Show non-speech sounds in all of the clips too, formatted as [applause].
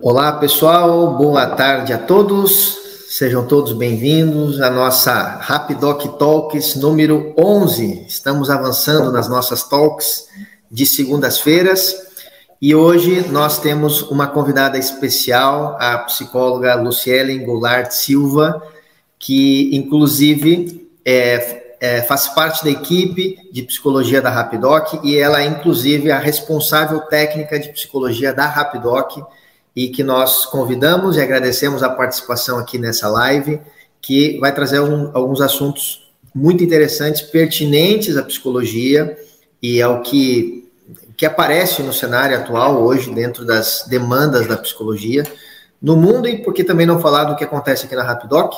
Olá, pessoal. Boa tarde a todos. Sejam todos bem-vindos à nossa Rapidoc Talks número 11. Estamos avançando nas nossas talks de segundas-feiras e hoje nós temos uma convidada especial, a psicóloga Luciele Goulart Silva, que inclusive é, é, faz parte da equipe de psicologia da Rapidoc e ela é inclusive a responsável técnica de psicologia da Rapidoc e que nós convidamos e agradecemos a participação aqui nessa live, que vai trazer um, alguns assuntos muito interessantes, pertinentes à psicologia e ao que, que aparece no cenário atual hoje, dentro das demandas da psicologia no mundo, e por que também não falar do que acontece aqui na Rapidoc.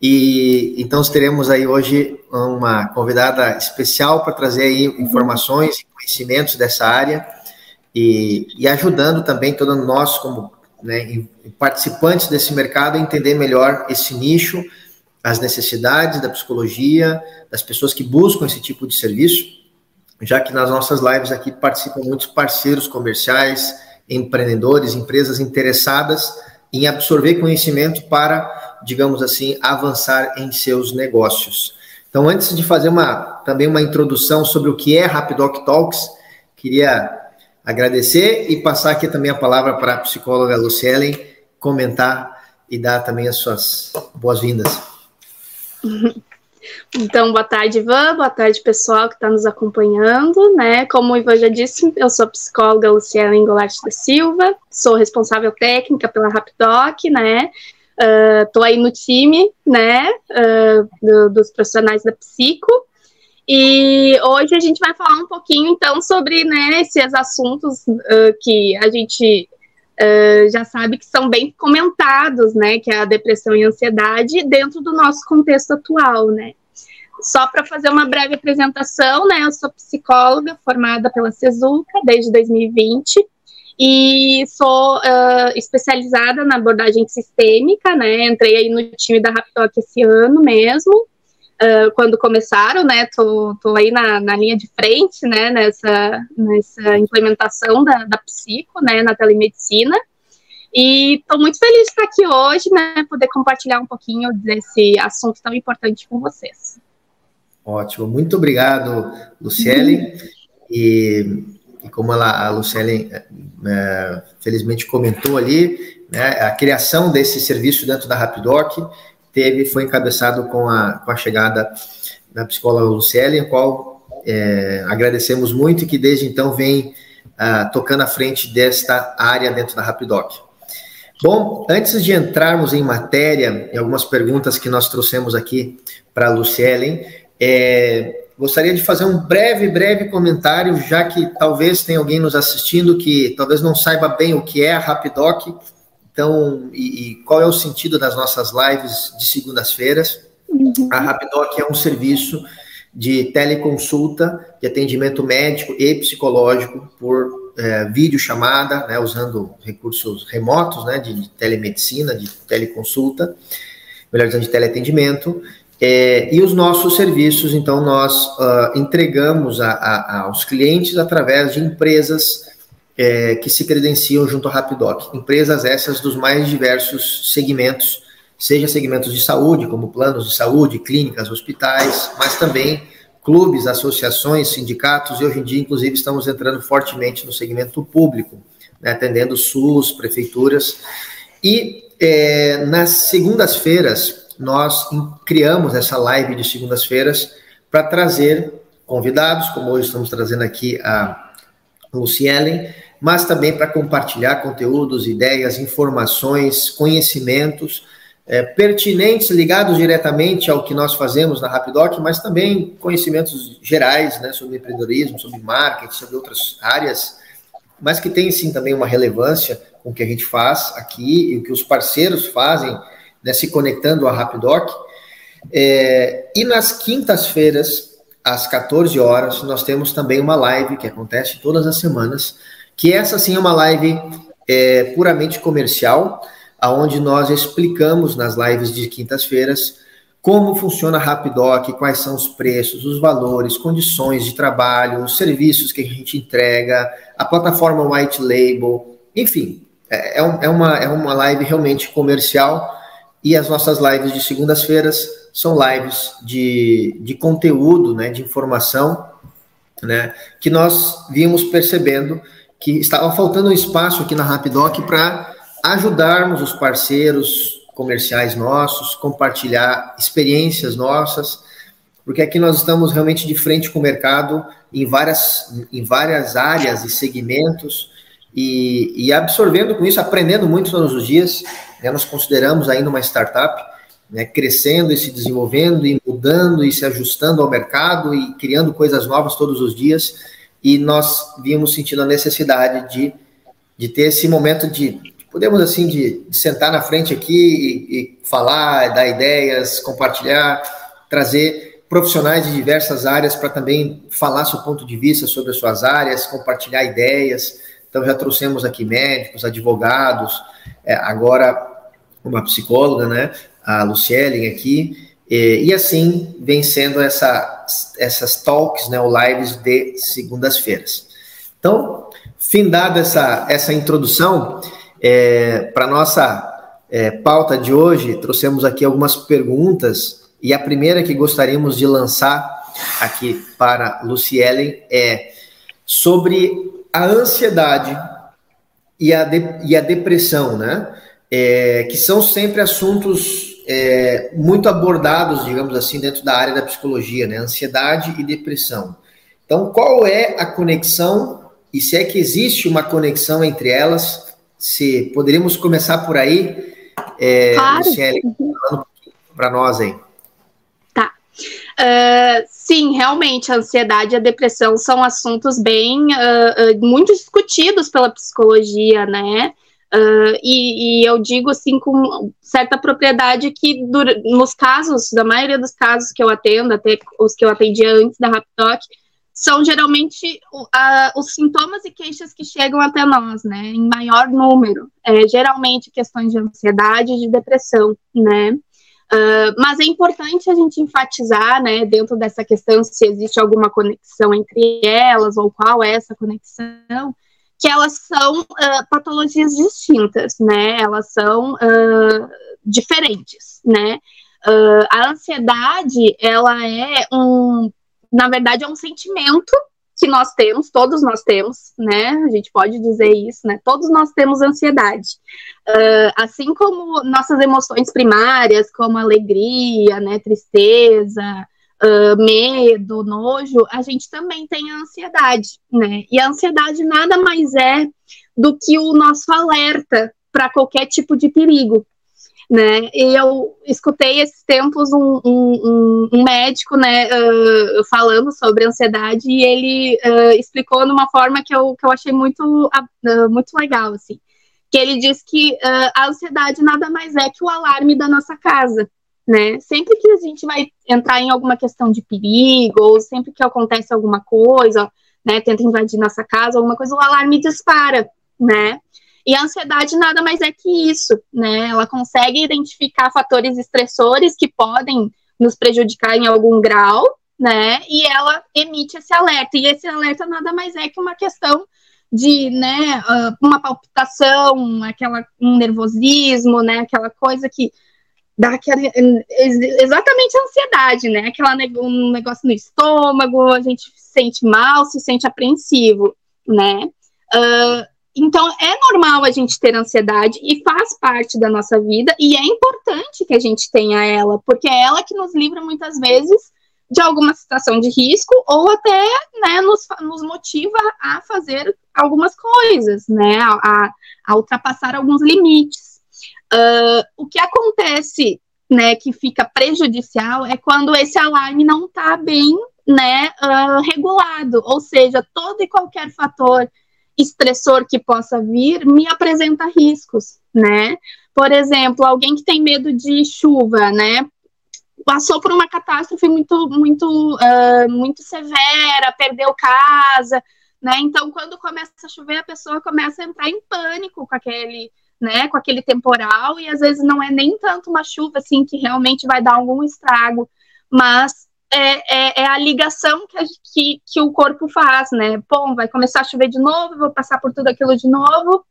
E então teremos aí hoje uma convidada especial para trazer aí informações e conhecimentos dessa área e, e ajudando também todos nós, como né, participantes desse mercado, a entender melhor esse nicho, as necessidades da psicologia, das pessoas que buscam esse tipo de serviço, já que nas nossas lives aqui participam muitos parceiros comerciais, empreendedores, empresas interessadas em absorver conhecimento para, digamos assim, avançar em seus negócios. Então, antes de fazer uma também uma introdução sobre o que é Rapidoc Talks, queria agradecer e passar aqui também a palavra para a psicóloga Lucielen comentar e dar também as suas boas-vindas. [laughs] Então, boa tarde, Ivan, boa tarde, pessoal que está nos acompanhando, né? Como o Ivan já disse, eu sou a psicóloga Luciana Golart da Silva, sou responsável técnica pela Rapidoc, né? Estou uh, aí no time, né, uh, do, dos profissionais da Psico, e hoje a gente vai falar um pouquinho, então, sobre né, esses assuntos uh, que a gente uh, já sabe que são bem comentados, né? Que é a depressão e a ansiedade dentro do nosso contexto atual, né? Só para fazer uma breve apresentação, né? Eu sou psicóloga formada pela Cesuca desde 2020 e sou uh, especializada na abordagem sistêmica, né? Entrei aí no time da Raptoc esse ano mesmo uh, quando começaram, né? Tô, tô aí na, na linha de frente, né? Nessa, nessa implementação da, da psico, né? Na telemedicina. E estou muito feliz de estar aqui hoje, né? Poder compartilhar um pouquinho desse assunto tão importante com vocês. Ótimo, muito obrigado, Luciele. Uhum. E, e, como ela, a Luciele é, felizmente comentou ali, né, a criação desse serviço dentro da Rapidoc teve foi encabeçado com a, com a chegada da psicóloga Luciele, a qual é, agradecemos muito e que desde então vem uh, tocando à frente desta área dentro da Rapidoc. Bom, antes de entrarmos em matéria, em algumas perguntas que nós trouxemos aqui para a Luciele, é, gostaria de fazer um breve, breve comentário, já que talvez tenha alguém nos assistindo que talvez não saiba bem o que é a Rapidoc, então, e, e qual é o sentido das nossas lives de segundas-feiras? Uhum. A Rapidoc é um serviço de teleconsulta, de atendimento médico e psicológico por é, videochamada, né, usando recursos remotos, né, de, telemedicina, de teleconsulta, melhor dizendo, de teleatendimento. É, e os nossos serviços, então, nós uh, entregamos a, a, aos clientes através de empresas é, que se credenciam junto à Rapidoc. Empresas essas dos mais diversos segmentos, seja segmentos de saúde, como planos de saúde, clínicas, hospitais, mas também clubes, associações, sindicatos, e hoje em dia, inclusive, estamos entrando fortemente no segmento público, né, atendendo SUS, prefeituras. E é, nas segundas-feiras, nós criamos essa live de segundas-feiras para trazer convidados, como hoje estamos trazendo aqui a Lucielen, mas também para compartilhar conteúdos, ideias, informações, conhecimentos é, pertinentes, ligados diretamente ao que nós fazemos na Rapidoc, mas também conhecimentos gerais né, sobre empreendedorismo, sobre marketing, sobre outras áreas, mas que tem sim também uma relevância com o que a gente faz aqui e o que os parceiros fazem, né, se conectando à Rapidoc. É, e nas quintas-feiras, às 14 horas, nós temos também uma live que acontece todas as semanas, que essa sim é uma live é, puramente comercial, aonde nós explicamos nas lives de quintas-feiras como funciona a Rapidoc, quais são os preços, os valores, condições de trabalho, os serviços que a gente entrega, a plataforma White Label, enfim, é, é, é, uma, é uma live realmente comercial e as nossas lives de segundas-feiras são lives de, de conteúdo, né, de informação, né, que nós vimos percebendo que estava faltando um espaço aqui na Rapidoc para ajudarmos os parceiros comerciais nossos, compartilhar experiências nossas, porque aqui nós estamos realmente de frente com o mercado em várias, em várias áreas e segmentos e, e absorvendo com isso, aprendendo muito todos os dias. Né? Nós consideramos ainda uma startup, né, crescendo e se desenvolvendo e mudando e se ajustando ao mercado e criando coisas novas todos os dias. E nós vimos sentindo a necessidade de, de ter esse momento de, podemos assim, de, de sentar na frente aqui e, e falar, dar ideias, compartilhar, trazer profissionais de diversas áreas para também falar seu ponto de vista sobre as suas áreas, compartilhar ideias. Então, já trouxemos aqui médicos, advogados, é, agora uma psicóloga, né, a Lucielen aqui, e, e, assim vem sendo essa, essas talks, né, ou lives de segundas-feiras. Então, findada essa, essa introdução, é, para nossa é, pauta de hoje, trouxemos aqui algumas perguntas e a primeira que gostaríamos de lançar aqui para Lucielen é sobre a ansiedade e a, de, e a depressão, né? É, que são sempre assuntos é, muito abordados, digamos assim, dentro da área da psicologia, né? Ansiedade e depressão. Então, qual é a conexão e se é que existe uma conexão entre elas? Se poderíamos começar por aí, é, claro. Falando para nós aí. Uh, sim, realmente, a ansiedade e a depressão são assuntos bem uh, uh, muito discutidos pela psicologia, né? E, e, eu digo assim com certa propriedade que nos casos, da maioria dos casos que eu atendo, até os que eu atendia antes da Raptoc, são geralmente os sintomas e queixas que chegam até nós, né? Em maior número. É, geralmente questões de ansiedade e de depressão, né? Uh, mas é importante a gente enfatizar, né, dentro dessa questão, se existe alguma conexão entre elas ou qual é essa conexão, que elas são uh, patologias distintas, né, elas são uh, diferentes, né. a ansiedade, ela é um, na verdade, é um sentimento que nós temos, todos nós temos, né? A gente pode dizer isso, né? Todos nós temos ansiedade. Uh, assim como nossas emoções primárias, como alegria, né, tristeza, uh, medo, nojo, a gente também tem a ansiedade, né? E a ansiedade nada mais é do que o nosso alerta para qualquer tipo de perigo, né? E eu escutei esses tempos um, um, um médico, né, uh, falando sobre ansiedade e ele uh, explicou de uma forma que eu, que eu achei muito, uh, muito legal, assim. Que ele diz que a ansiedade nada mais é que o alarme da nossa casa, né? Sempre que a gente vai entrar em alguma questão de perigo ou sempre que acontece alguma coisa, né, tenta invadir nossa casa, alguma coisa, o alarme dispara, né? E a ansiedade nada mais é que isso, né? Ela consegue identificar fatores estressores que podem nos prejudicar em algum grau, né? E ela emite esse alerta. E esse alerta nada mais é que uma questão de, né, ah, uma palpitação, aquela um nervosismo, né, aquela coisa que dá aquela, exatamente a ansiedade, né? Aquela um negócio no estômago, a gente se sente mal, se sente apreensivo, né? Uh, então, é normal a gente ter ansiedade e faz parte da nossa vida, e é importante que a gente tenha ela, porque é ela que nos livra muitas vezes de alguma situação de risco ou até né, nos, nos motiva a fazer algumas coisas, né, a, a ultrapassar alguns limites. Uh, o que acontece, né, que fica prejudicial é quando esse alarme não está bem, né, uh, regulado, ou seja, todo e qualquer fator estressor que possa vir me apresenta riscos, né? Por exemplo, alguém que tem medo de chuva, né? Passou por uma catástrofe muito, muito, uh, muito severa, perdeu casa, né? Então, quando começa a chover, a pessoa começa a entrar em pânico com aquele, né? Com aquele temporal e às vezes não é nem tanto uma chuva assim que realmente vai dar algum estrago, mas é, é, é, a ligação que, a, que, que, o corpo faz, né? Bom, vai começar a chover de novo, vou passar por tudo aquilo de novo,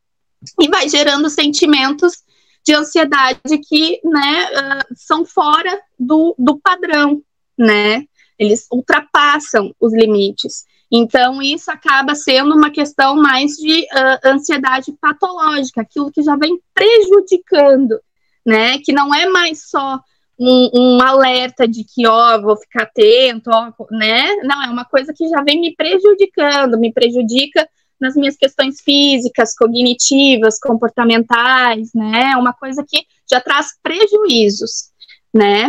e vai gerando sentimentos de ansiedade que, né, uh, são fora do, do padrão, né? Eles ultrapassam os limites. Então, isso acaba sendo uma questão mais de uh, ansiedade patológica, aquilo que já vem prejudicando, né? Que não é mais só um, um, alerta de que, ó, vou ficar atento, ó, né? Não, é uma coisa que já vem me prejudicando, me prejudica nas minhas questões físicas, cognitivas, comportamentais, né? É uma coisa que já traz prejuízos, né?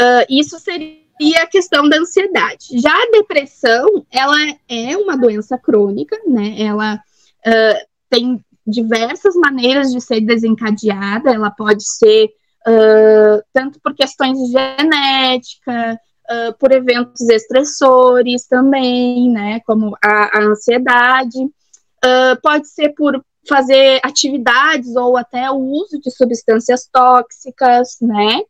Uh, isso seria a questão da ansiedade. Já a depressão, ela é uma doença crônica, né? Ela uh, tem diversas maneiras de ser desencadeada, ela pode ser uh, tanto por questões de genética, uh, por eventos estressores também, né, como a, a ansiedade, pode ser por fazer atividades ou até o uso de substâncias tóxicas, né,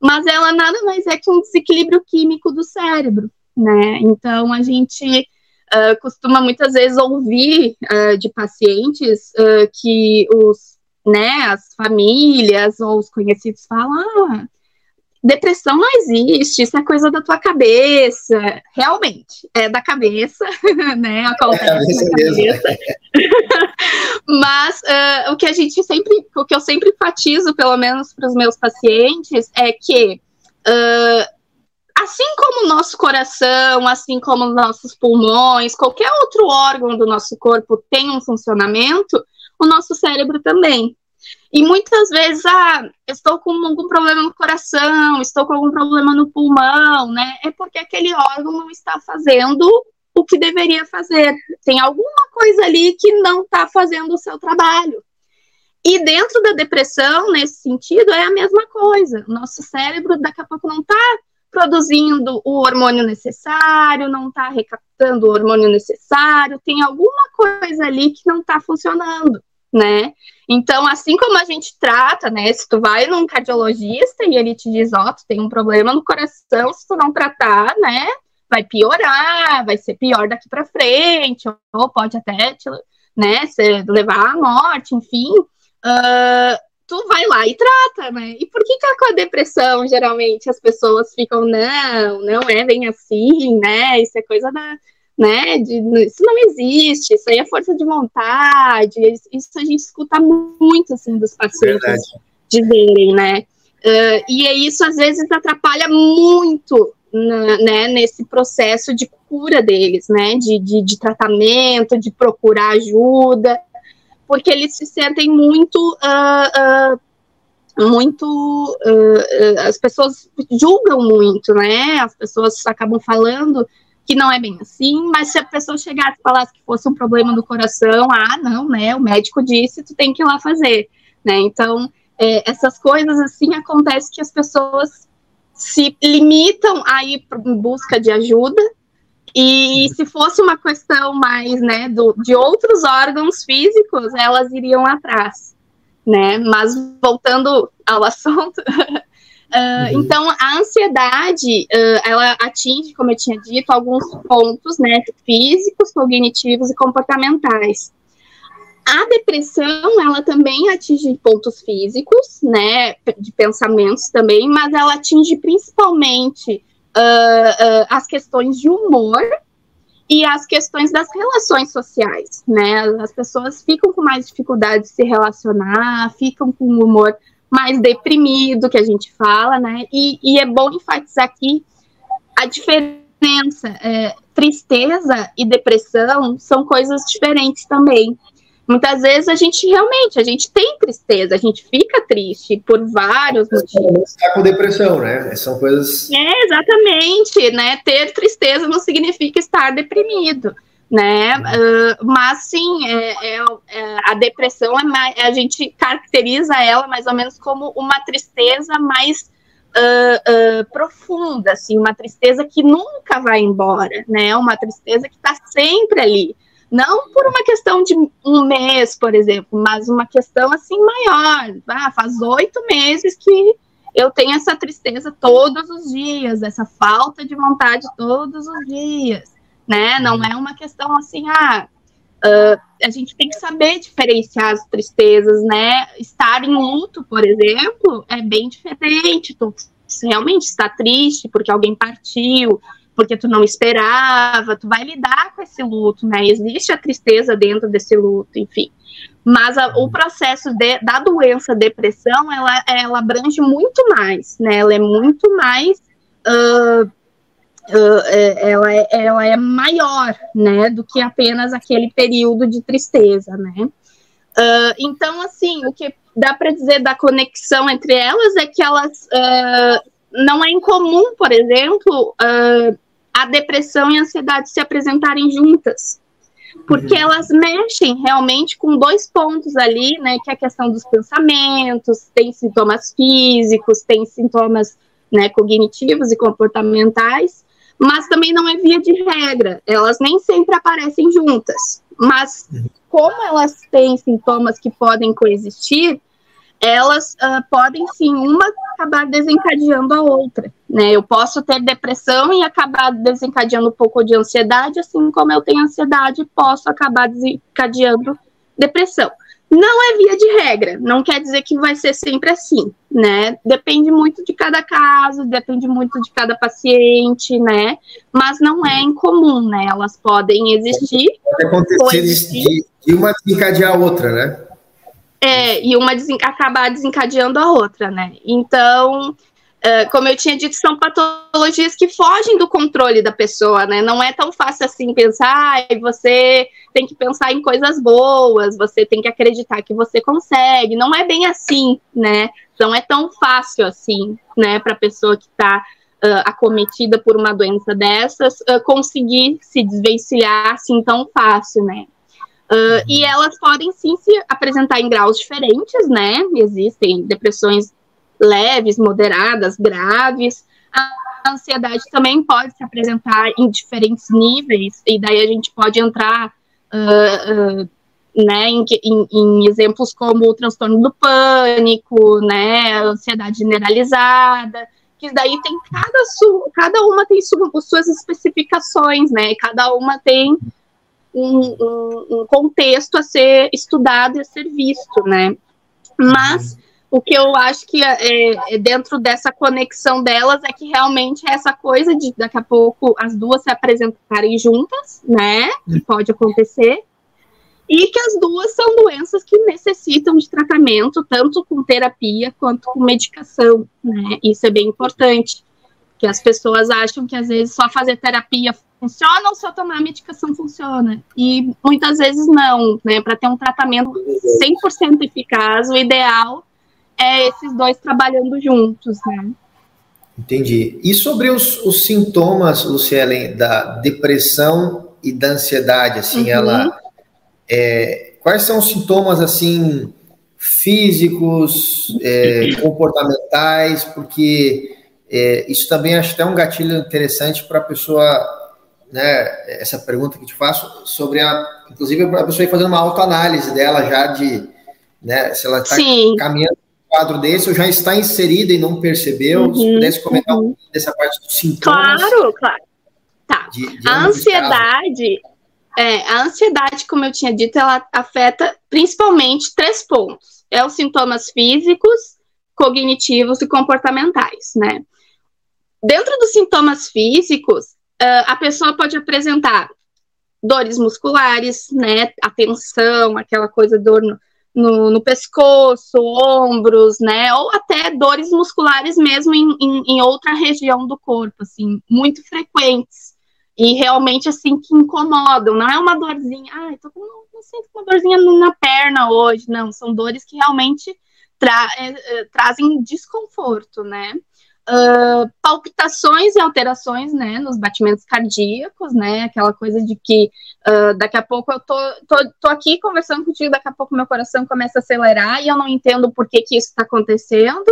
mas ela nada mais é que um desequilíbrio químico do cérebro, né, então a gente Uh, costuma muitas vezes ouvir uh, de pacientes uh, que os né, as famílias ou os conhecidos falam, ah, depressão não existe, isso é coisa da tua cabeça. Realmente, é da cabeça, [laughs] né? Acontece é cabeça na [laughs] cabeça. Mas uh, o que a gente sempre, o que eu sempre enfatizo, pelo menos para os meus pacientes, é que uh, assim como o nosso coração, assim como os nossos pulmões, qualquer outro órgão do nosso corpo tem um funcionamento, o nosso cérebro também. E muitas vezes, ah, estou com algum problema no coração, estou com algum problema no pulmão, né? É porque aquele órgão não está fazendo o que deveria fazer. Tem alguma coisa ali que não está fazendo o seu trabalho. E dentro da depressão, nesse sentido, é a mesma coisa. O nosso cérebro, daqui a pouco, não está produzindo o hormônio necessário, não está recaptando o hormônio necessário, tem alguma coisa ali que não está funcionando né? Então, assim como a gente trata, né? Se tu vai num cardiologista e ele te diz, ó, oh, tu tem um problema no coração, se tu não tratar, né? Vai piorar, vai ser pior daqui para frente, ou pode até te, né, levar à morte, enfim. Uh, tu vai lá e trata, né? E por que, que com a depressão, geralmente, as pessoas ficam, não, não é bem assim, né? Isso é coisa da, né? De, isso não existe, isso aí é força de vontade. Isso a gente escuta muito assim dos pacientes Verdade. dizerem, né? Uh, e é isso às vezes atrapalha muito né, nesse processo de cura deles, né? De, de, de, tratamento, de procurar ajuda, porque eles se sentem muito. Uh, uh, muito as pessoas julgam muito, né? As pessoas acabam falando que não é bem assim, mas se a pessoa chegasse e falasse que fosse um problema do coração, ah, não, né, o médico disse, tu tem que ir lá fazer, né, então, é, essas coisas, assim, acontece que as pessoas se limitam a ir em busca de ajuda, e se fosse uma questão mais, né, do, de outros órgãos físicos, elas iriam atrás, né, mas voltando ao [laughs] assunto, Uh, uhum. Então, a ansiedade, uh, ela atinge, como eu tinha dito, alguns pontos, né, físicos, cognitivos e comportamentais. A depressão, ela também atinge pontos físicos, né, de pensamentos também, mas ela atinge principalmente uh, as questões de humor e as questões das relações sociais, né, as pessoas ficam com mais dificuldade de se relacionar, ficam com um humor mais deprimido, que a gente fala, né? E, e é bom enfatizar aqui a diferença. É, tristeza e depressão são coisas diferentes também. Muitas vezes a gente realmente, a gente tem tristeza, a gente fica triste por vários motivos. Está com depressão, né? São coisas. É, exatamente, né? Ter tristeza não significa estar deprimido né? Uh, mas sim, é, é, é, a depressão é mais, a gente caracteriza ela mais ou menos como uma tristeza mais uh, uh, profunda, assim, uma tristeza que nunca vai embora, né? Uma tristeza que está sempre ali. Não por uma questão de um mês, por exemplo, mas uma questão assim maior. Ah, faz oito meses que eu tenho essa tristeza todos os dias, essa falta de vontade todos os dias né? Não uhum. é uma questão assim, ah, Uh, a gente tem que saber diferenciar as tristezas, né? Estar em luto, por exemplo, é bem diferente. Tu realmente está triste porque alguém partiu, porque tu não esperava, tu vai lidar com esse luto, né? Existe a tristeza dentro desse luto, enfim. Mas a, o processo de, da doença depressão, ela, ela abrange muito mais, né? Ela é muito mais uh, uh, ela, é, ela é maior, né, do que apenas aquele período de tristeza, né. Uh, então, assim, o que dá para dizer da conexão entre elas é que elas uh, não é incomum, por exemplo, a depressão e a ansiedade se apresentarem juntas, porque uhum. elas mexem realmente com dois pontos ali, né, que é a questão dos pensamentos, tem sintomas físicos, tem sintomas né, cognitivos e comportamentais, mas também não é via de regra, elas nem sempre aparecem juntas. Mas como elas têm sintomas que podem coexistir, elas uh, podem sim uma acabar desencadeando a outra, né? Eu posso ter depressão e acabar desencadeando um pouco de ansiedade, assim como eu tenho ansiedade, posso acabar desencadeando depressão. Não é via de regra, não quer dizer que vai ser sempre assim, né? Depende muito de cada caso, depende muito de cada paciente, né? Mas não é incomum, né? Elas podem existir. Pode acontecer de, de uma desencadear a outra, né? É, e uma desen acabar desencadeando a outra, né? Então, Uh, como eu tinha dito, são patologias que fogem do controle da pessoa, né? Não é tão fácil assim pensar, ah, você tem que pensar em coisas boas, você tem que acreditar que você consegue. Não é bem assim, né? Não é tão fácil assim, né, para a pessoa que está uh, acometida por uma doença dessas uh, conseguir se desvencilhar assim tão fácil, né? Uh, e elas podem sim se apresentar em graus diferentes, né? Existem depressões leves, moderadas, graves. A ansiedade também pode se apresentar em diferentes níveis, e daí a gente pode entrar uh, uh, né, em, em, em, exemplos como o transtorno do pânico, né, ansiedade generalizada, que daí tem cada, cada uma tem suas especificações, né, cada uma tem um, um, um contexto a ser estudado e a ser visto, né, mas o que eu acho que é, é, dentro dessa conexão delas é que realmente é essa coisa de daqui a pouco as duas se apresentarem juntas, né? Que pode acontecer. E que as duas são doenças que necessitam de tratamento, tanto com terapia quanto com medicação, né? Isso é bem importante. Que as pessoas acham que às vezes só fazer terapia funciona ou só tomar medicação funciona. E muitas vezes não, né? Para ter um tratamento 100% eficaz, o ideal é esses dois trabalhando juntos, né? Entendi. E sobre os, os sintomas, Lucielen, da depressão e da ansiedade, assim, uhum. ela. É, quais são os sintomas, assim, físicos, é, [clears throat] comportamentais? Porque é, isso também acho até um gatilho interessante para a pessoa, né? Essa pergunta que te faço sobre a. Inclusive, a pessoa ir fazendo uma autoanálise dela já de. Né, se ela está caminhando quadro desse ou já está inserida e não percebeu? Uhum, Se pudesse comentar uhum. um pouco dessa parte dos sintomas. Claro, claro. Tá. De, de a ansiedade, é, a ansiedade, como eu tinha dito, ela afeta principalmente três pontos. É os sintomas físicos, cognitivos e comportamentais, né? Dentro dos sintomas físicos, uh, a pessoa pode apresentar dores musculares, né? A tensão, aquela coisa, dor no, no, no, pescoço, ombros, né? Ou até dores musculares mesmo em, em, em, outra região do corpo, assim, muito frequentes. E realmente, assim, que incomodam. Não é uma dorzinha, ai, ah, tô com, não sinto uma dorzinha na perna hoje. Não, são dores que realmente tra é, é, trazem desconforto, né? Uh, palpitações e alterações, né, nos batimentos cardíacos, né, aquela coisa de que uh, daqui a pouco eu tô, tô, tô, aqui conversando contigo, daqui a pouco meu coração começa a acelerar e eu não entendo por que que isso está acontecendo,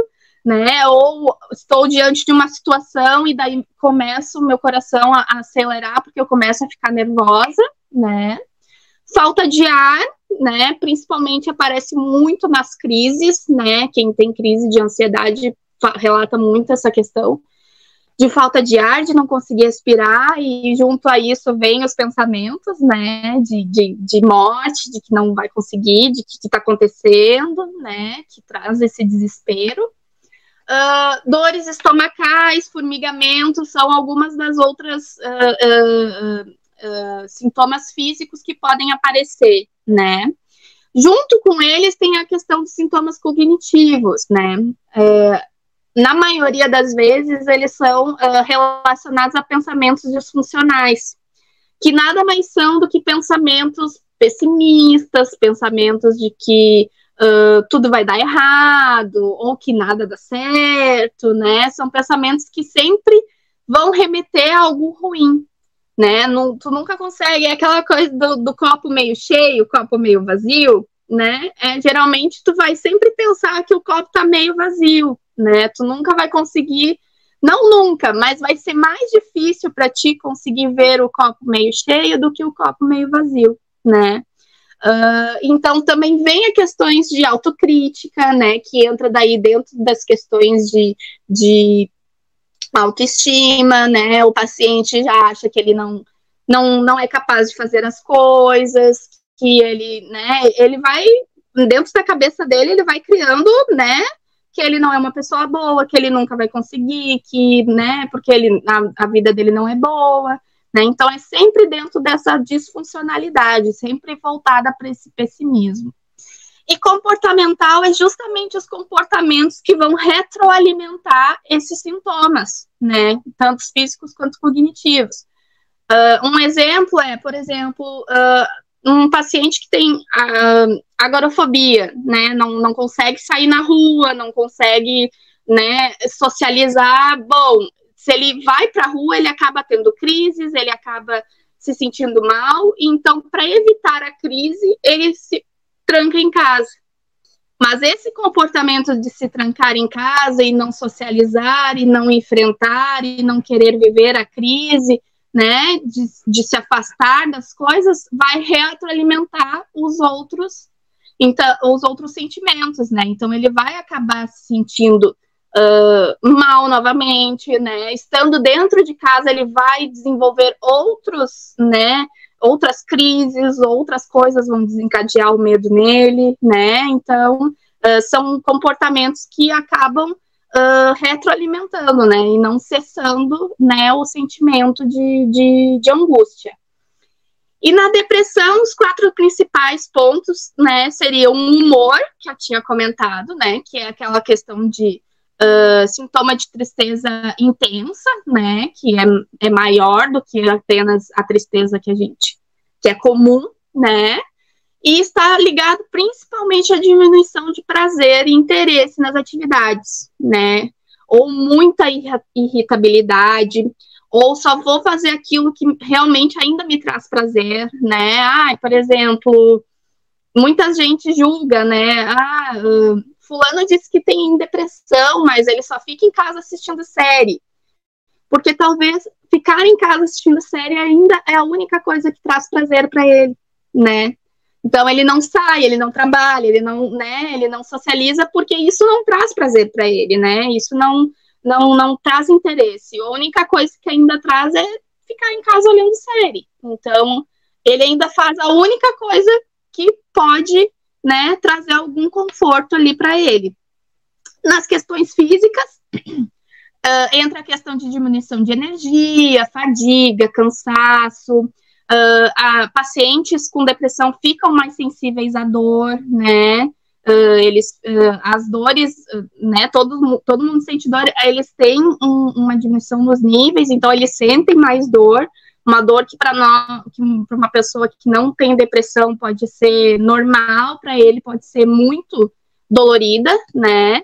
né, ou estou diante de uma situação e daí começa o meu coração a, a acelerar porque eu começo a ficar nervosa, né, falta de ar, né, principalmente aparece muito nas crises, né, quem tem crise de ansiedade relata muito essa questão. de falta de ar, de não conseguir respirar, e junto a isso vem os pensamentos, né, de, de, de morte, de que não vai conseguir, de que está acontecendo, né, que traz esse desespero. Uh, dores estomacais, formigamento, são algumas das outras uh, uh, sintomas físicos que podem aparecer, né. Junto com eles tem a questão dos sintomas cognitivos, né. Na maioria das vezes, eles são uh, relacionados a pensamentos disfuncionais, que nada mais são do que pensamentos pessimistas, pensamentos de que uh, tudo vai dar errado, ou que nada dá certo, né? São pensamentos que sempre vão remeter a algo ruim, né? Não, tu nunca consegue, é aquela coisa do, do copo meio cheio, copo meio vazio, né? É, geralmente tu vai sempre pensar que o copo tá meio vazio, né? Tu nunca vai conseguir, não nunca, mas vai ser mais difícil para ti conseguir ver o copo meio cheio do que o copo meio vazio, né? Uh, então também vem a questões de autocrítica, né? Que entra daí dentro das questões de, de autoestima, né? O paciente já acha que ele não, não, não é capaz de fazer as coisas, que ele, né? Ele vai dentro da cabeça dele, ele vai criando, né? Que ele não é uma pessoa boa, que ele nunca vai conseguir, que, né, porque ele, a, a vida dele não é boa, né? Então é sempre dentro dessa disfuncionalidade, sempre voltada para esse pessimismo. E comportamental é justamente os comportamentos que vão retroalimentar esses sintomas, né? Tanto físicos quanto cognitivos. Uh, um exemplo é, por exemplo, uh, um paciente que tem uh, agorafobia, né, não, não consegue sair na rua, não consegue, né, socializar, bom, se ele vai para a rua, ele acaba tendo crises, ele acaba se sentindo mal, então, para evitar a crise, ele se tranca em casa. Mas esse comportamento de se trancar em casa e não socializar, e não enfrentar, e não querer viver a crise, né, de, de se afastar das coisas, vai retroalimentar os outros, então, os outros sentimentos, né? Então ele vai acabar se sentindo uh, mal novamente, né? Estando dentro de casa, ele vai desenvolver outros, né? Outras crises, outras coisas vão desencadear o medo nele, né? Então, uh, são comportamentos que acabam uh, retroalimentando, né, e não cessando, né, o sentimento de, de, de angústia. E na depressão, os quatro principais pontos, né, seriam o humor, que eu tinha comentado, né, que é aquela questão de uh, sintoma de tristeza intensa, né, que é, é maior do que apenas a tristeza que a gente, que é comum, né, e está ligado principalmente à diminuição de prazer e interesse nas atividades, né? Ou muita irritabilidade, ou só vou fazer aquilo que realmente ainda me traz prazer, né? Ah, por exemplo, muita gente julga, né? Ah, uh, fulano disse que tem depressão, mas ele só fica em casa assistindo série. Porque talvez ficar em casa assistindo série ainda é a única coisa que traz prazer para ele, né? Então ele não sai, ele não trabalha, ele não, né, ele não socializa porque isso não traz prazer para ele, né? Isso não não não traz interesse. A única coisa que ainda traz é ficar em casa olhando série. Então, ele ainda faz a única coisa que pode, né, trazer algum conforto ali para ele. Nas questões físicas, uh, [clears throat] entra a questão de diminuição de energia, fadiga, cansaço, Uh, pacientes com depressão ficam mais sensíveis à dor, né? Uh, eles, uh, as dores, né? Todo, todo mundo sente dor, eles têm um, uma diminuição nos níveis, então eles sentem mais dor, uma dor que para uma pessoa que não tem depressão pode ser normal, para ele pode ser muito dolorida, né?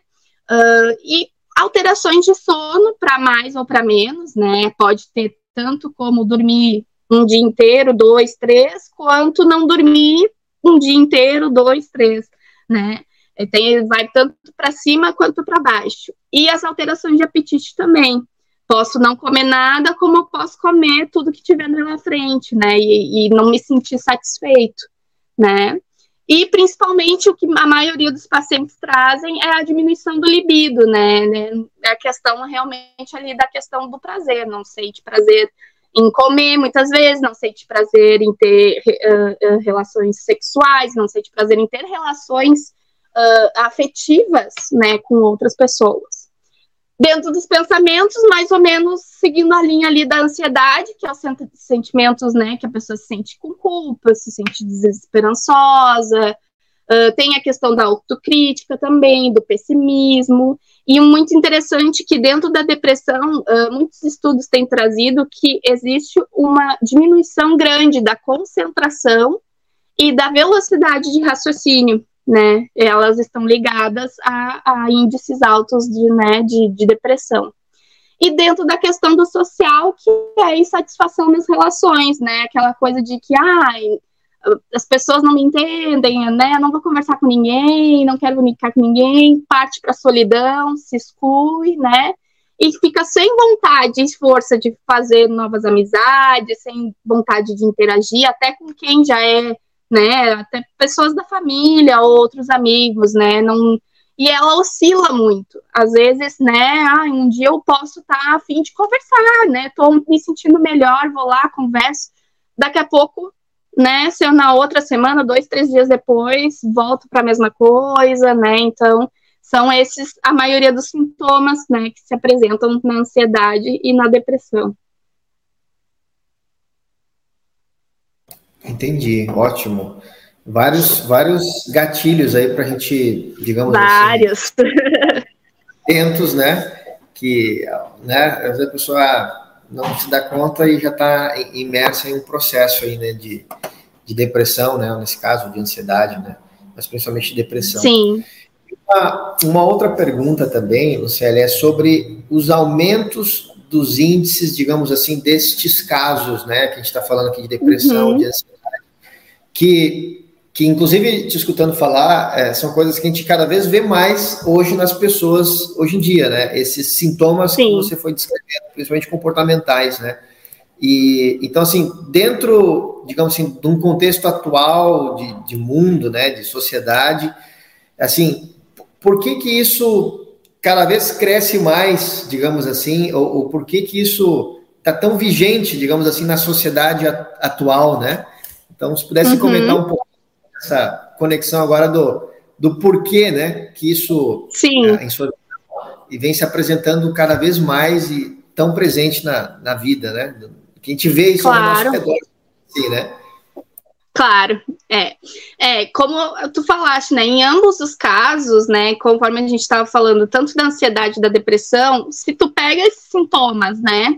e alterações de sono para mais ou para menos, né? Pode ter tanto como dormir um dia inteiro, dois, três, quanto não dormir um dia inteiro, dois, três, né? Tem, vai tanto para cima quanto para baixo. E as alterações de apetite também. Posso não comer nada, como eu posso comer tudo que tiver na minha frente, né? E, e não me sentir satisfeito, né? E principalmente o que a maioria dos pacientes trazem é a diminuição do libido, né? É a questão realmente ali da questão do prazer, não sei de prazer em comer muitas vezes, não sente prazer em ter uh, uh, relações sexuais, não sente prazer em ter relações uh, afetivas, né, com outras pessoas. Dentro dos pensamentos, mais ou menos seguindo a linha ali da ansiedade, que é os sentimentos, né, que a pessoa se sente com culpa, se sente desesperançosa, tem a questão da autocrítica também, do pessimismo, e muito interessante que dentro da depressão, uh, muitos estudos têm trazido que existe uma diminuição grande da concentração e da velocidade de raciocínio, né? Elas estão ligadas a, a índices altos de, né, de, de depressão. E dentro da questão do social, que é a insatisfação nas relações, né? Aquela coisa de que, ai, ah, as pessoas não me entendem, né? Não vou conversar com ninguém, não quero comunicar com ninguém, parte para a solidão, se exclui, né? E fica sem vontade e força de fazer novas amizades, sem vontade de interagir, até com quem já é, né? Até pessoas da família, outros amigos, né? Não, e ela oscila muito. Às vezes, né, ah, um dia eu posso estar tá a fim de conversar, né? Tô me sentindo melhor, vou lá, converso. Daqui a pouco né? Se eu na outra semana, dois, três dias depois, volto para a mesma coisa, né? Então, são esses a maioria dos sintomas, né, que se apresentam na ansiedade e na depressão. Entendi, ótimo. Vários, vários gatilhos aí para a gente, digamos vários. assim. Vários. [laughs] Tentos, né? Que, né, às vezes a pessoa não se dá conta e já está imersa em um processo aí, né, de, de depressão, né, nesse caso, de ansiedade, né, mas principalmente depressão. Sim. Uma, uma outra pergunta também, Luciele, é sobre os aumentos dos índices, digamos assim, destes casos, né, que a gente está falando aqui de depressão, uhum. de ansiedade, que que inclusive te escutando falar é, são coisas que a gente cada vez vê mais hoje nas pessoas hoje em dia, né? Esses sintomas Sim. que você foi descrevendo, principalmente comportamentais, né? E então assim dentro, digamos assim, de um contexto atual de, de mundo, né, de sociedade, assim, por que que isso cada vez cresce mais, digamos assim, ou, ou por que que isso está tão vigente, digamos assim, na sociedade atual, né? Então, se pudesse uhum. comentar um pouco essa conexão agora do, do porquê, né, que isso Sim. É, sua, e vem se apresentando cada vez mais e tão presente na, na vida, né? Que a gente vê isso claro. no nosso redor, assim, né? Claro, é. É, como tu falaste, né, em ambos os casos, né, conforme a gente estava falando, tanto da ansiedade e da depressão, se tu pega esses sintomas, né,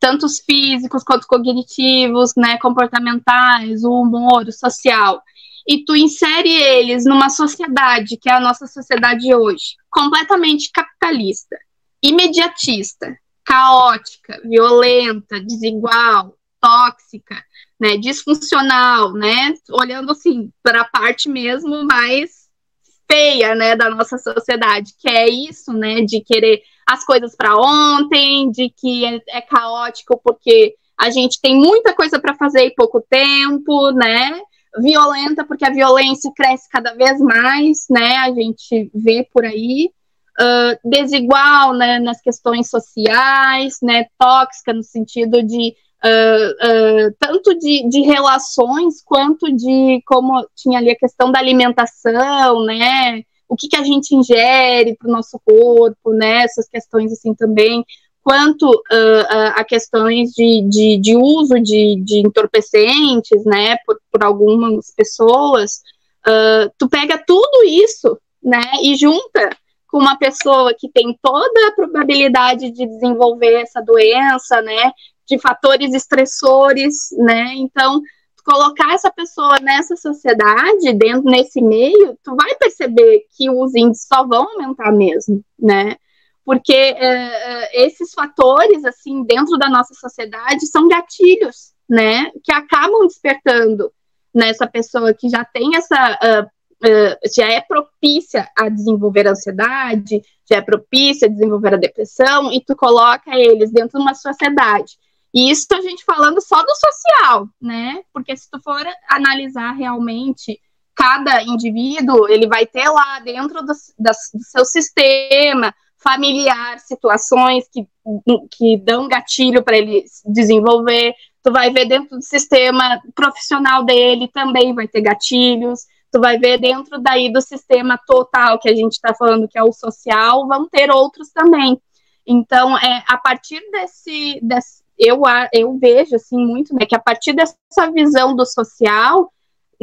tanto os físicos quanto cognitivos, né, comportamentais, o humor, o social, e tu insere eles numa sociedade, que é a nossa sociedade hoje, completamente capitalista, imediatista, caótica, violenta, desigual, tóxica, né, disfuncional, né, olhando assim para a parte mesmo mais feia, né, da nossa sociedade, que é isso, né, de querer as coisas para ontem, de que é, é caótico porque a gente tem muita coisa para fazer e pouco tempo, né? Violenta, porque a violência cresce cada vez mais, né? A gente vê por aí. Uh, desigual né, nas questões sociais, né, tóxica no sentido de uh, uh, tanto de, de, relações quanto de como tinha ali a questão da alimentação, né, o que, que a gente ingere para o nosso corpo, né, essas questões assim também quanto uh, a questões de, de, de uso de, de, entorpecentes, né, por, por algumas pessoas, uh, tu pega tudo isso, né, e junta com uma pessoa que tem toda a probabilidade de desenvolver essa doença, né, de fatores estressores, né, então colocar essa pessoa nessa sociedade, dentro nesse meio, tu vai perceber que os índices só vão aumentar mesmo, né? Porque uh, esses fatores, assim, dentro da nossa sociedade, são gatilhos, né, que acabam despertando nessa pessoa que já tem essa, uh, uh, já é propícia a desenvolver a ansiedade, já é propícia a desenvolver a depressão, e tu coloca eles dentro de uma sociedade. E isso a gente falando só do social, né, porque se tu for analisar realmente cada indivíduo ele vai ter lá dentro do, do seu sistema familiar situações que, que dão gatilho para ele desenvolver. Tu vai ver dentro do sistema profissional dele também vai ter gatilhos. Tu vai ver dentro daí do sistema total que a gente está falando que é o social, vão ter outros também. Então, é, a partir desse, desse eu, eu vejo assim muito, né, que a partir dessa visão do social,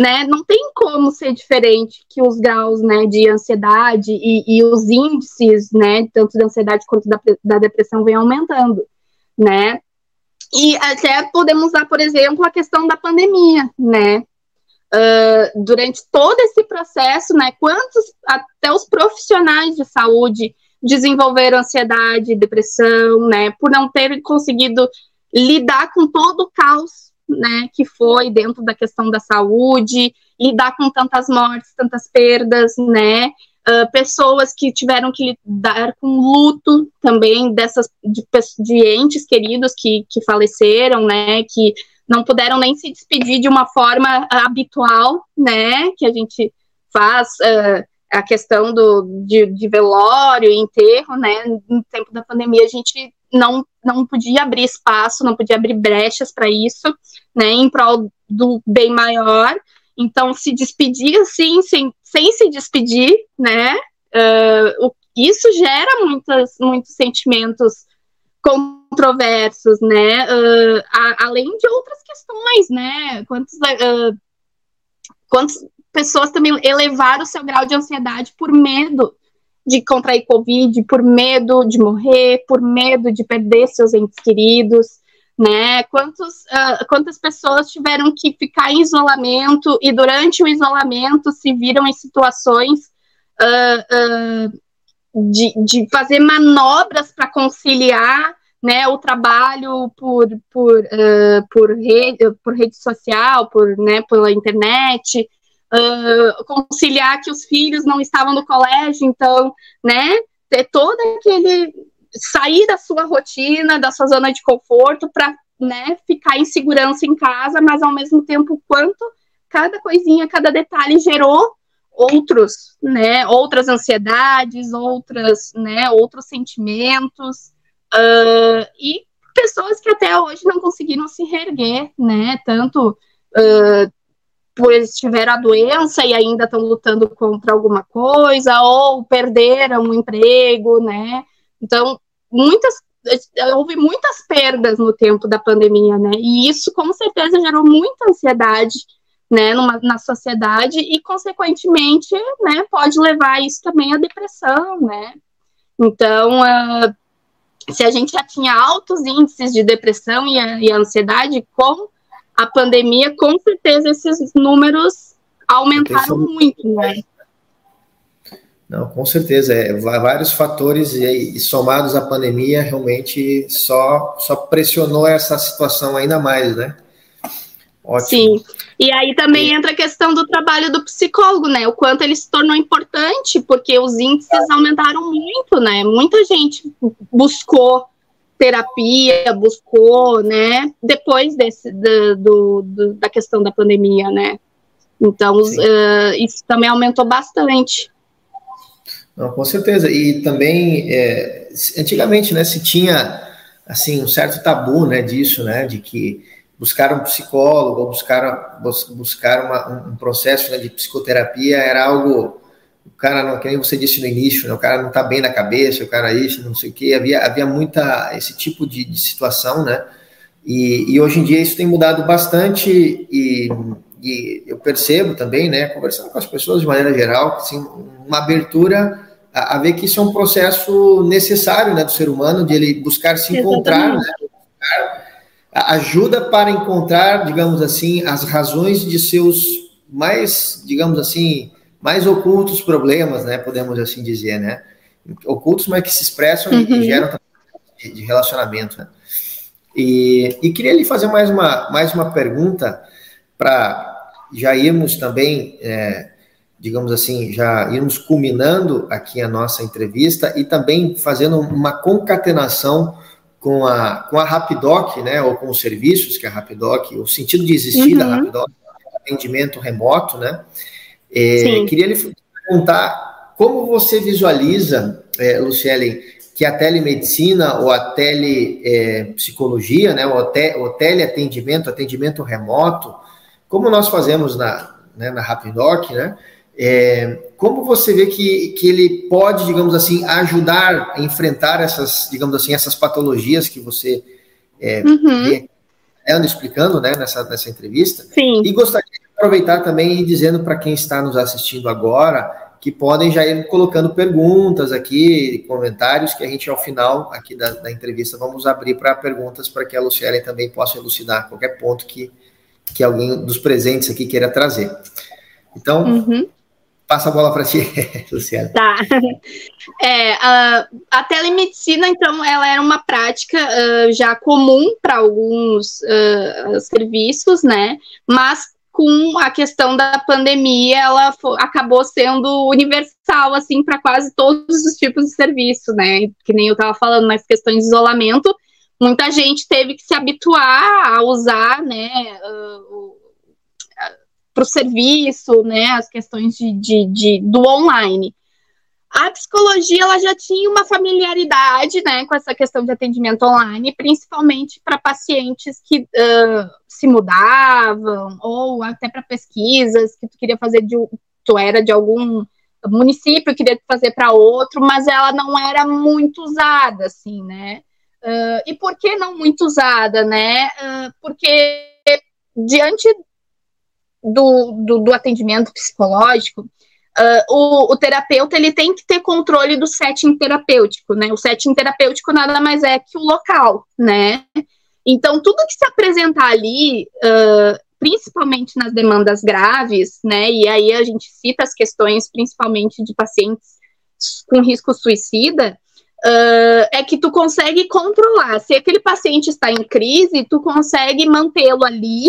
né, não tem como ser diferente que os graus, né, de ansiedade e, e os índices, né, tanto da ansiedade quanto da, da depressão vem aumentando, né, e até podemos dar, por exemplo, a questão da pandemia, né, uh, durante todo esse processo, né, quantos, até os profissionais de saúde desenvolveram ansiedade, depressão, né, por não ter conseguido lidar com todo o caos, né, que foi dentro da questão da saúde, lidar com tantas mortes, tantas perdas, né, uh, pessoas que tiveram que lidar com luto também dessas de, de entes queridos que, que faleceram, né, que não puderam nem se despedir de uma forma habitual, né, que a gente faz uh, a questão do, de, de velório, enterro, né? No tempo da pandemia, a gente não, não podia abrir espaço, não podia abrir brechas para isso, né? Em prol do bem maior. Então, se despedir assim, sem, sem se despedir, né? Uh, isso gera muitas, muitos sentimentos controversos, né? Uh, a, além de outras questões, né? Quantos, uh, quantos pessoas também elevaram o seu grau de ansiedade por medo de contrair Covid, por medo de morrer, por medo de perder seus entes queridos, né? Quantos, uh, quantas pessoas tiveram que ficar em isolamento e durante o isolamento se viram em situações uh, uh, de, de fazer manobras para conciliar né, o trabalho por, por, por, rede, por rede social, por, né, pela internet, conciliar que os filhos não estavam no colégio, então, né, ter todo aquele sair da sua rotina, da sua zona de conforto para, né, ficar em segurança em casa, mas ao mesmo tempo quanto cada coisinha, cada detalhe gerou outros, né, outras ansiedades, outras, né, outros sentimentos uh, e pessoas que até hoje não conseguiram se reerguer, né, tanto uh, por eles tiveram a doença e ainda estão lutando contra alguma coisa, ou perderam o emprego, né? Então, muitas houve muitas perdas no tempo da pandemia, né? E isso com certeza gerou muita ansiedade, né, numa, na sociedade e consequentemente, né, pode levar isso também à depressão, né? Então, uh, se a gente já tinha altos índices de depressão e, e ansiedade com a pandemia, com certeza esses números aumentaram muito, né? Não, com certeza, é, vários fatores e, e, somados à pandemia realmente só, só pressionou essa situação ainda mais, né? Ótimo. Sim, e aí também e... entra a questão do trabalho do psicólogo, né? O quanto ele se tornou importante, porque os índices aumentaram muito, né? Muita gente buscou terapia, buscou, né? Depois desse, do, do, do da questão da pandemia, né? Então, uh, isso também aumentou bastante. Não, com certeza. E também, é, antigamente, né, se tinha, assim, um certo tabu, né, disso, né, de que buscar um psicólogo buscar, buscar uma, um processo né, de psicoterapia era algo o cara, não, que nem você disse no início, né, o cara não está bem na cabeça, o cara isso, não sei o quê, havia, havia muita esse tipo de, de situação, né, e, e, hoje em dia isso tem mudado bastante e, e, eu percebo também, né, conversando com as pessoas de maneira geral, assim, uma abertura a, a, ver que isso é um processo necessário, né, do ser humano, de ele buscar se encontrar, né, buscar ajuda para encontrar, digamos assim, as razões de seus mais, digamos assim, mais ocultos problemas, né? Podemos assim dizer, né? Ocultos, mas que se expressam uhum. e geram de, de relacionamento. Né? E, e, queria lhe fazer mais uma, mais uma pergunta para já irmos também, é, digamos assim, já irmos culminando aqui a nossa entrevista e também fazendo uma concatenação com a, com a Rapidoc, né, ou com os serviços que a Rapidoc, o sentido de existir uhum. da Rapidoc, atendimento remoto, né, É, queria lhe perguntar como você visualiza, é, Luciele, que a telemedicina ou a telepsicologia, é, né, o, te, o teleatendimento, atendimento remoto, como nós fazemos na, né, na Rapidoc, né, é, como você vê que, que ele pode, digamos assim, ajudar a enfrentar essas, digamos assim, essas patologias que você é, uhum. anda explicando né, nessa, nessa entrevista? Sim. E gostaria de aproveitar também e dizendo para quem está nos assistindo agora que podem já ir colocando perguntas aqui, comentários, que a gente, ao final aqui da, da entrevista, vamos abrir para perguntas para que a Luciele também possa elucidar qualquer ponto que, que alguém dos presentes aqui queira trazer. Então, uhum. Passa a bola para ti, [laughs] Luciele. Tá. [laughs] É, a, a, telemedicina, então, ela era uma prática uh, já comum para alguns uh, serviços, né? Mas com a questão da pandemia, ela acabou sendo universal, assim, para quase todos os tipos de serviço, né? Que nem eu estava falando nas questões de isolamento, muita gente teve que se habituar a usar, né, uh, para o serviço, né, as questões de, de, de, do online. A psicologia ela já tinha uma familiaridade né, com essa questão de atendimento online, principalmente para pacientes que uh, se mudavam, ou até para pesquisas que tu queria fazer de tu era de algum município, queria fazer para outro, mas ela não era muito usada, assim, né? Uh, e por que não muito usada, né? Uh, porque diante do, do, do atendimento psicológico, Uh, o, o, terapeuta ele tem que ter controle do setting terapêutico, né? O setting terapêutico nada mais é que o local, né? Então, tudo que se apresentar ali, uh, principalmente nas demandas graves, né? E aí a gente cita as questões, principalmente de pacientes com risco suicida, uh, é que tu consegue controlar. Se aquele paciente está em crise, tu consegue mantê-lo ali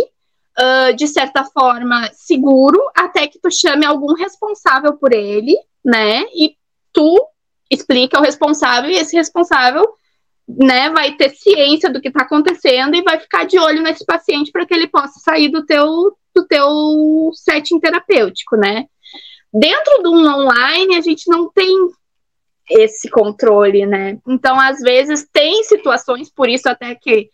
uh, de certa forma, seguro, até que tu chame algum responsável por ele, né? E tu explica ao responsável, e esse responsável, né, vai ter ciência do que está acontecendo e vai ficar de olho nesse paciente para que ele possa sair do teu, do teu setting terapêutico, né? Dentro do online, a gente não tem esse controle, né? Então, às vezes, tem situações, por isso até que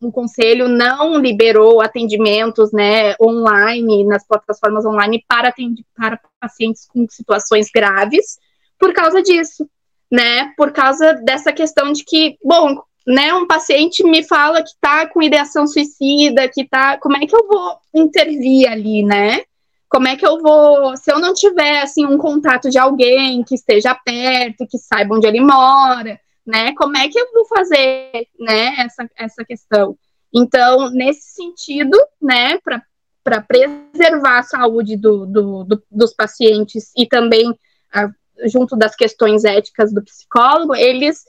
O conselho não liberou atendimentos né, online, nas plataformas online, para, para pacientes com situações graves, por causa disso, né? Por causa dessa questão de que, bom, né, um paciente me fala que está com ideação suicida, que tá. Como é que eu vou intervir ali, né? Como é que eu vou, se eu não tiver assim um contato de alguém que esteja perto, que saiba onde ele mora, né? Como é que eu vou fazer, né, essa, essa questão? Então, nesse sentido, né, para preservar a saúde do, do, do, dos pacientes e também a, junto das questões éticas do psicólogo, eles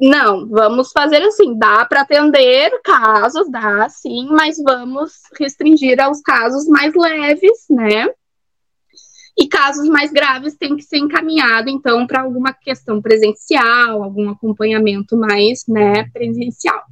não, vamos fazer assim, dá para atender casos, dá sim, mas vamos restringir aos casos mais leves, né? E casos mais graves têm que ser encaminhado, então, para alguma questão presencial, algum acompanhamento mais né, presencial.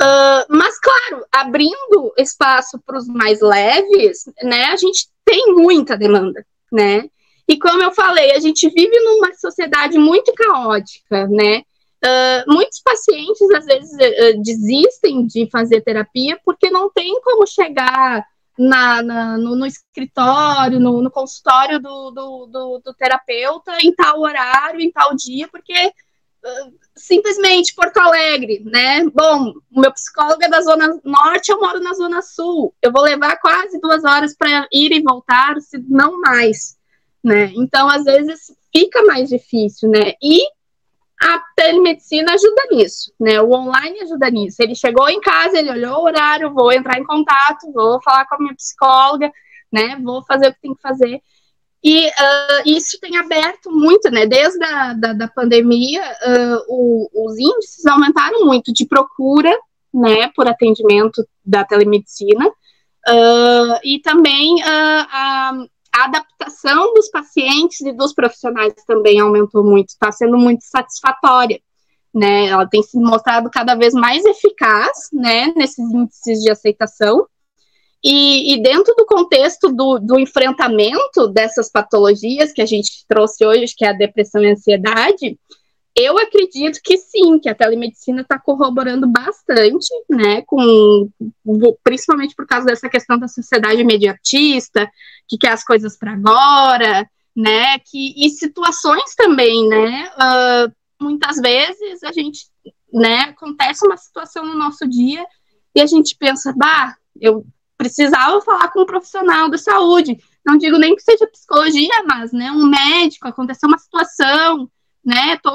Uh, mas, claro, abrindo espaço para os mais leves, né, a gente tem muita demanda, né? E como eu falei, a gente vive numa sociedade muito caótica, né? Uh, muitos pacientes às vezes uh, desistem de fazer terapia porque não tem como chegar na, na no, no, escritório, no, no consultório do, do, do, do, terapeuta em tal horário, em tal dia, porque uh, simplesmente Porto Alegre, né? Bom, o meu psicólogo é da Zona Norte, eu moro na Zona Sul. Eu vou levar quase duas horas para ir e voltar, se não mais, né? Então, às vezes, fica mais difícil, né? E a telemedicina ajuda nisso, né? O online ajuda nisso. Ele chegou em casa, ele olhou o horário, vou entrar em contato, vou falar com a minha psicóloga, né? Vou fazer o que tem que fazer. E uh, isso tem aberto muito, né? Desde a da, da pandemia, uh, o, os índices aumentaram muito de procura, né? Por atendimento da telemedicina. Uh, e também a, a adaptação dos pacientes e dos profissionais também aumentou muito, está sendo muito satisfatória. Né, ela tem se mostrado cada vez mais eficaz, né, nesses índices de aceitação. E, e, dentro do contexto do, do, enfrentamento dessas patologias que a gente trouxe hoje, que é a depressão e a ansiedade, eu acredito que sim, que a telemedicina está corroborando bastante, né, com, principalmente por causa dessa questão da sociedade imediatista, que quer as coisas para agora, né, que, e situações também, né, uh, muitas vezes a gente, né, acontece uma situação no nosso dia e a gente pensa, bah, eu precisava falar com um profissional da saúde, não digo nem que seja psicologia, mas, né, um médico, aconteceu uma situação, né? Tô,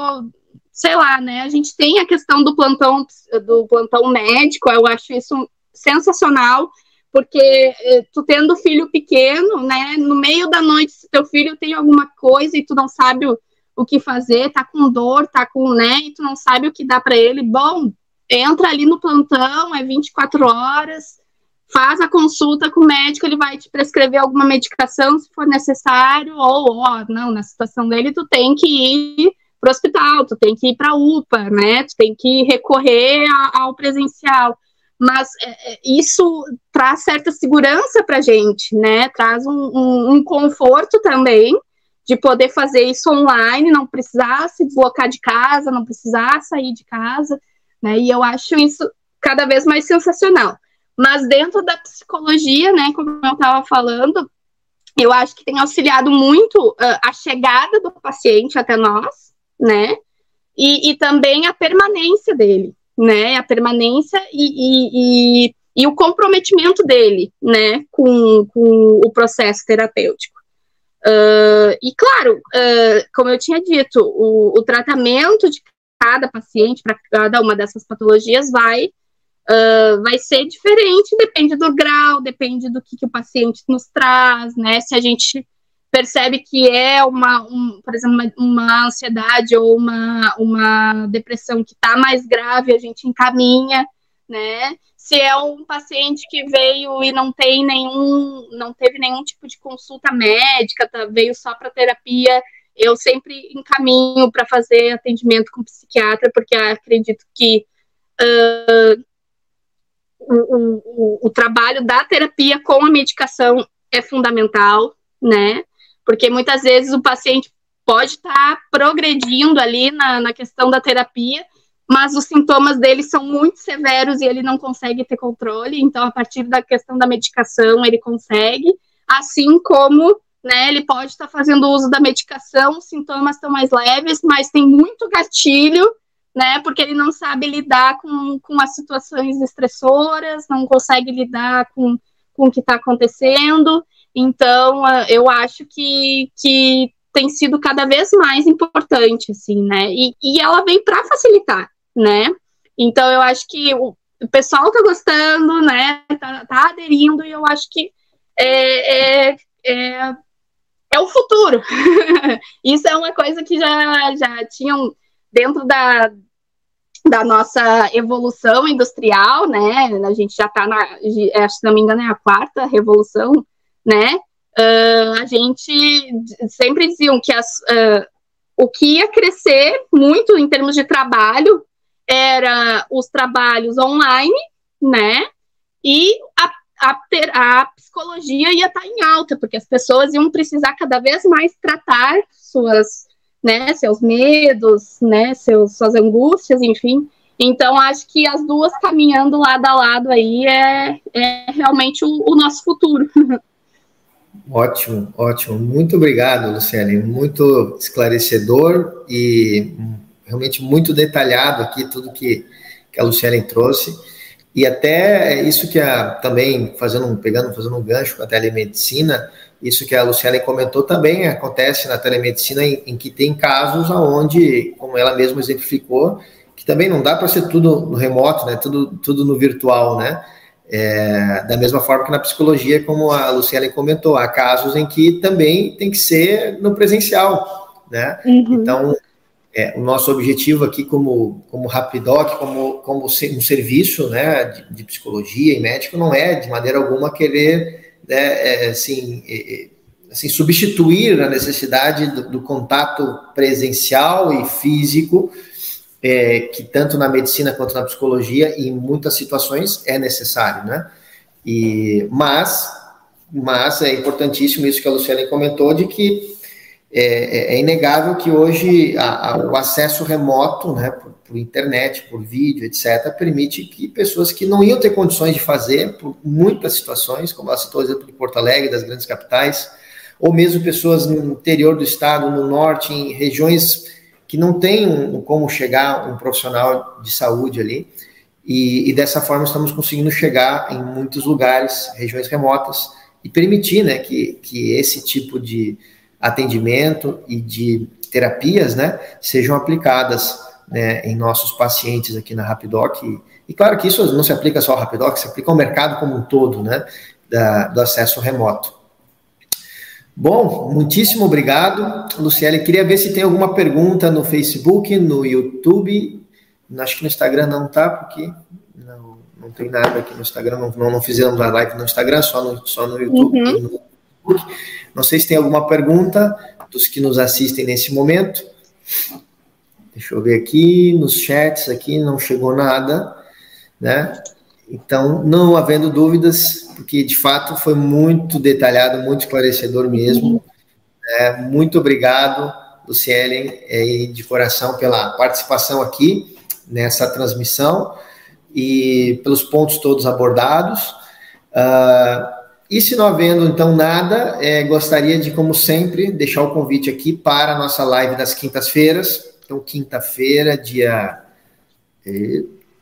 sei lá, né? A gente tem a questão do plantão do plantão médico, eu acho isso sensacional, porque eh, tu tendo filho pequeno, né? No meio da noite, se teu filho tem alguma coisa e tu não sabe o, o que fazer, tá com dor, tá com, né? E tu não sabe o que dá para ele, bom, entra ali no plantão, é 24 horas, faz a consulta com o médico, ele vai te prescrever alguma medicação se for necessário, ou, ó, não, na situação dele, tu tem que ir para o hospital, tu tem que ir para a UPA, né? Tu tem que recorrer a, ao presencial. Mas é, é isso traz certa segurança para a gente, né? Traz um, um, um conforto também de poder fazer isso online, não precisar se deslocar de casa, não precisar sair de casa, né? E eu acho isso cada vez mais sensacional. Mas dentro da psicologia, né, como eu estava falando, eu acho que tem auxiliado muito uh, a chegada do paciente até nós, né? E, e também a permanência dele, né? A permanência e, e, e, o comprometimento dele, né? Com, com o processo terapêutico. Uh, e claro, uh, como eu tinha dito, o, o tratamento de cada paciente para cada uma dessas patologias vai Uh, vai ser diferente, depende do grau, depende do que, que, o paciente nos traz, né? Se a gente percebe que é uma, um, por exemplo, uma, uma, ansiedade ou uma, uma depressão que está mais grave, a gente encaminha, né? Se é um paciente que veio e não tem nenhum, não teve nenhum tipo de consulta médica, tá, veio só para terapia, eu sempre encaminho para fazer atendimento com psiquiatra, porque acredito que uh, o, o, o, trabalho da terapia com a medicação é fundamental, né? Porque muitas vezes o paciente pode estar tá progredindo ali na, na questão da terapia, mas os sintomas dele são muito severos e ele não consegue ter controle. Então, a partir da questão da medicação, ele consegue, assim como né, ele pode estar tá fazendo uso da medicação, os sintomas estão mais leves, mas tem muito gatilho né? Porque ele não sabe lidar com, com as situações estressoras, não consegue lidar com, com o que está acontecendo. Então, eu acho que, que tem sido cada vez mais importante, assim, né? E, e ela vem para facilitar, né? Então, eu acho que o, pessoal está gostando, né? Tá, tá, aderindo, e eu acho que é, é, é, é o futuro. [laughs] Isso é uma coisa que já, já tinham dentro da, da nossa evolução industrial, né? A gente já está na, é, se não me engano, é a quarta revolução, né? Uh, a gente sempre diziam que as, uh, o que ia crescer muito em termos de trabalho era os trabalhos online, né? E a, a, a psicologia ia estar tá em alta, porque as pessoas iam precisar cada vez mais tratar suas né, seus medos, né, seus, suas angústias, enfim. Então, acho que as duas caminhando lado a lado aí é, é realmente o, o nosso futuro. [laughs] Ótimo, ótimo. Muito obrigado, Luciane. Muito esclarecedor e realmente muito detalhado aqui tudo que, que a Luciane trouxe. E até isso que a, também, fazendo, pegando, fazendo um gancho com a telemedicina, isso que a Luciana comentou também acontece na telemedicina em, em que tem casos onde, como ela mesma exemplificou, que também não dá para ser tudo no remoto, né? Tudo, tudo no virtual, né? É, da mesma forma que na psicologia, como a Luciana comentou, há casos em que também tem que ser no presencial, né? Uhum. Então, é, o nosso objetivo aqui como, como Rapidoc, como, como um serviço né, de, de psicologia e médico, não é de maneira alguma querer né, é, assim, é, é, assim, substituir a necessidade do, do contato presencial e físico, é, que tanto na medicina quanto na psicologia, em muitas situações, é necessário, né? E, mas, mas é importantíssimo isso que a Luciana comentou, de que é, é, é inegável que hoje a, a, o acesso remoto, né, por, por, internet, por vídeo, etc., permite que pessoas que não iam ter condições de fazer, por muitas situações, como ela citou o exemplo de Porto Alegre, das grandes capitais, ou mesmo pessoas no interior do estado, no norte, em regiões que não têm um, como chegar um profissional de saúde ali, e, e dessa forma estamos conseguindo chegar em muitos lugares, regiões remotas, e permitir né, que, que esse tipo de atendimento e de terapias, né, sejam aplicadas né, em nossos pacientes aqui na Rapidoc. E, e, claro que isso não se aplica só ao Rapidoc, se aplica ao mercado como um todo, né, da, do acesso remoto. Bom, muitíssimo obrigado, Luciele. Queria ver se tem alguma pergunta no Facebook, no YouTube. Acho que no Instagram não tá, porque não, não tem nada aqui no Instagram. Não, não, não fizemos a live no Instagram, só no, só no YouTube uhum. Facebook. Não sei se tem alguma pergunta dos que nos assistem nesse momento. Deixa eu ver aqui nos chats aqui não chegou nada, né? Então, não havendo dúvidas, porque de fato foi muito detalhado, muito esclarecedor mesmo. É, muito obrigado, Lucielen, é, de coração pela participação aqui nessa transmissão e pelos pontos todos abordados. Uh, e se não havendo, então, nada, é, gostaria de, como sempre, deixar o convite aqui para a nossa live das quintas-feiras. Então, quinta-feira, dia,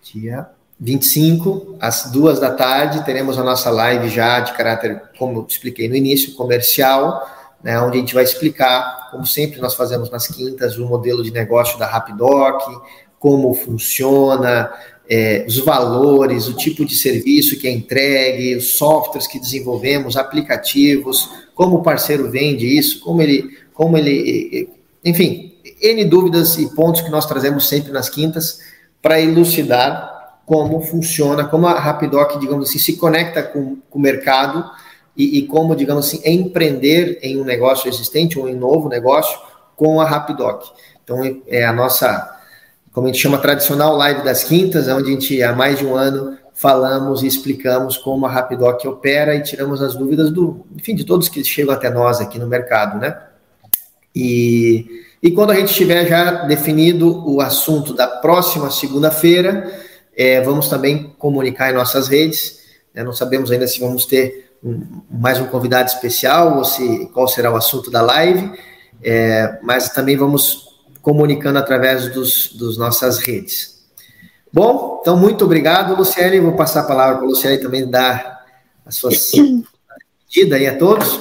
dia 25, às duas da tarde, teremos a nossa live já de caráter, como expliquei no início, comercial, né, onde a gente vai explicar, como sempre nós fazemos nas quintas, o modelo de negócio da Rapidoc, como funciona, é, os valores, o tipo de serviço que é entregue, os softwares que desenvolvemos, aplicativos, como o parceiro vende isso, como ele, como ele, enfim, N dúvidas e pontos que nós trazemos sempre nas quintas para elucidar como funciona, como a Rapidoc, digamos assim, se conecta com, com o mercado e, e, como, digamos assim, empreender em um negócio existente ou em um novo negócio com a Rapidoc. Então, é a nossa como a gente chama, tradicional live das quintas, onde a gente há mais de um ano falamos e explicamos como a Rapidoc opera e tiramos as dúvidas do, enfim, de todos que chegam até nós aqui no mercado, né? E, e quando a gente tiver já definido o assunto da próxima segunda-feira, é, vamos também comunicar em nossas redes. Né? Não sabemos ainda se vamos ter um, mais um convidado especial ou se qual será o assunto da live, é, mas também vamos comunicando através dos, dos nossas redes. Bom, então muito obrigado, Luciane. Vou passar a palavra para a Luciane também dar a sua [coughs] despedida aí a todos.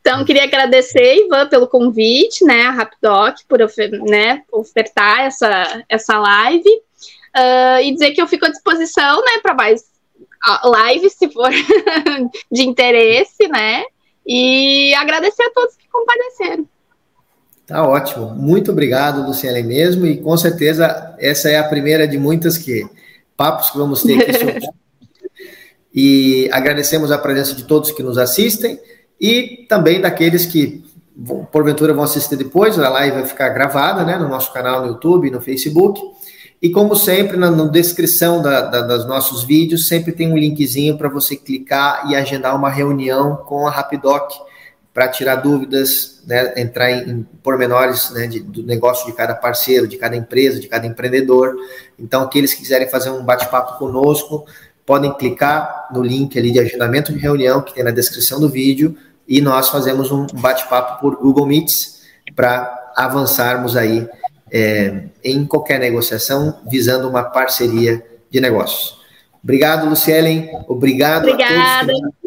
Então, queria agradecer, Ivan, pelo convite, né, a Rapidoc, por né, ofertar essa, essa live, uh, e dizer que eu fico à disposição, né, para mais lives, se for [laughs] de interesse, né, e agradecer a todos que compareceram. Tá ótimo. Muito obrigado, Luciane, mesmo. E com certeza essa é a primeira de muitas que papos que vamos ter aqui sobre. [laughs] e agradecemos a presença de todos que nos assistem e também daqueles que porventura vão assistir depois. A live vai ficar gravada né, no nosso canal no YouTube, no Facebook. E como sempre, na, na descrição da, da, dos nossos vídeos, sempre tem um linkzinho para você clicar e agendar uma reunião com a Rapidoc para tirar dúvidas, né, entrar em, em pormenores né, de, do negócio de cada parceiro, de cada empresa, de cada empreendedor. Então, aqueles que quiserem fazer um bate-papo conosco, podem clicar no link ali de agendamento de reunião que tem na descrição do vídeo e nós fazemos um bate-papo por Google Meets para avançarmos aí é, em qualquer negociação visando uma parceria de negócios. Obrigado, Lucielen. Obrigado Obrigada. a todos.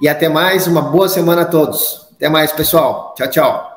E até mais, uma boa semana a todos. Até mais, pessoal. Tchau, tchau.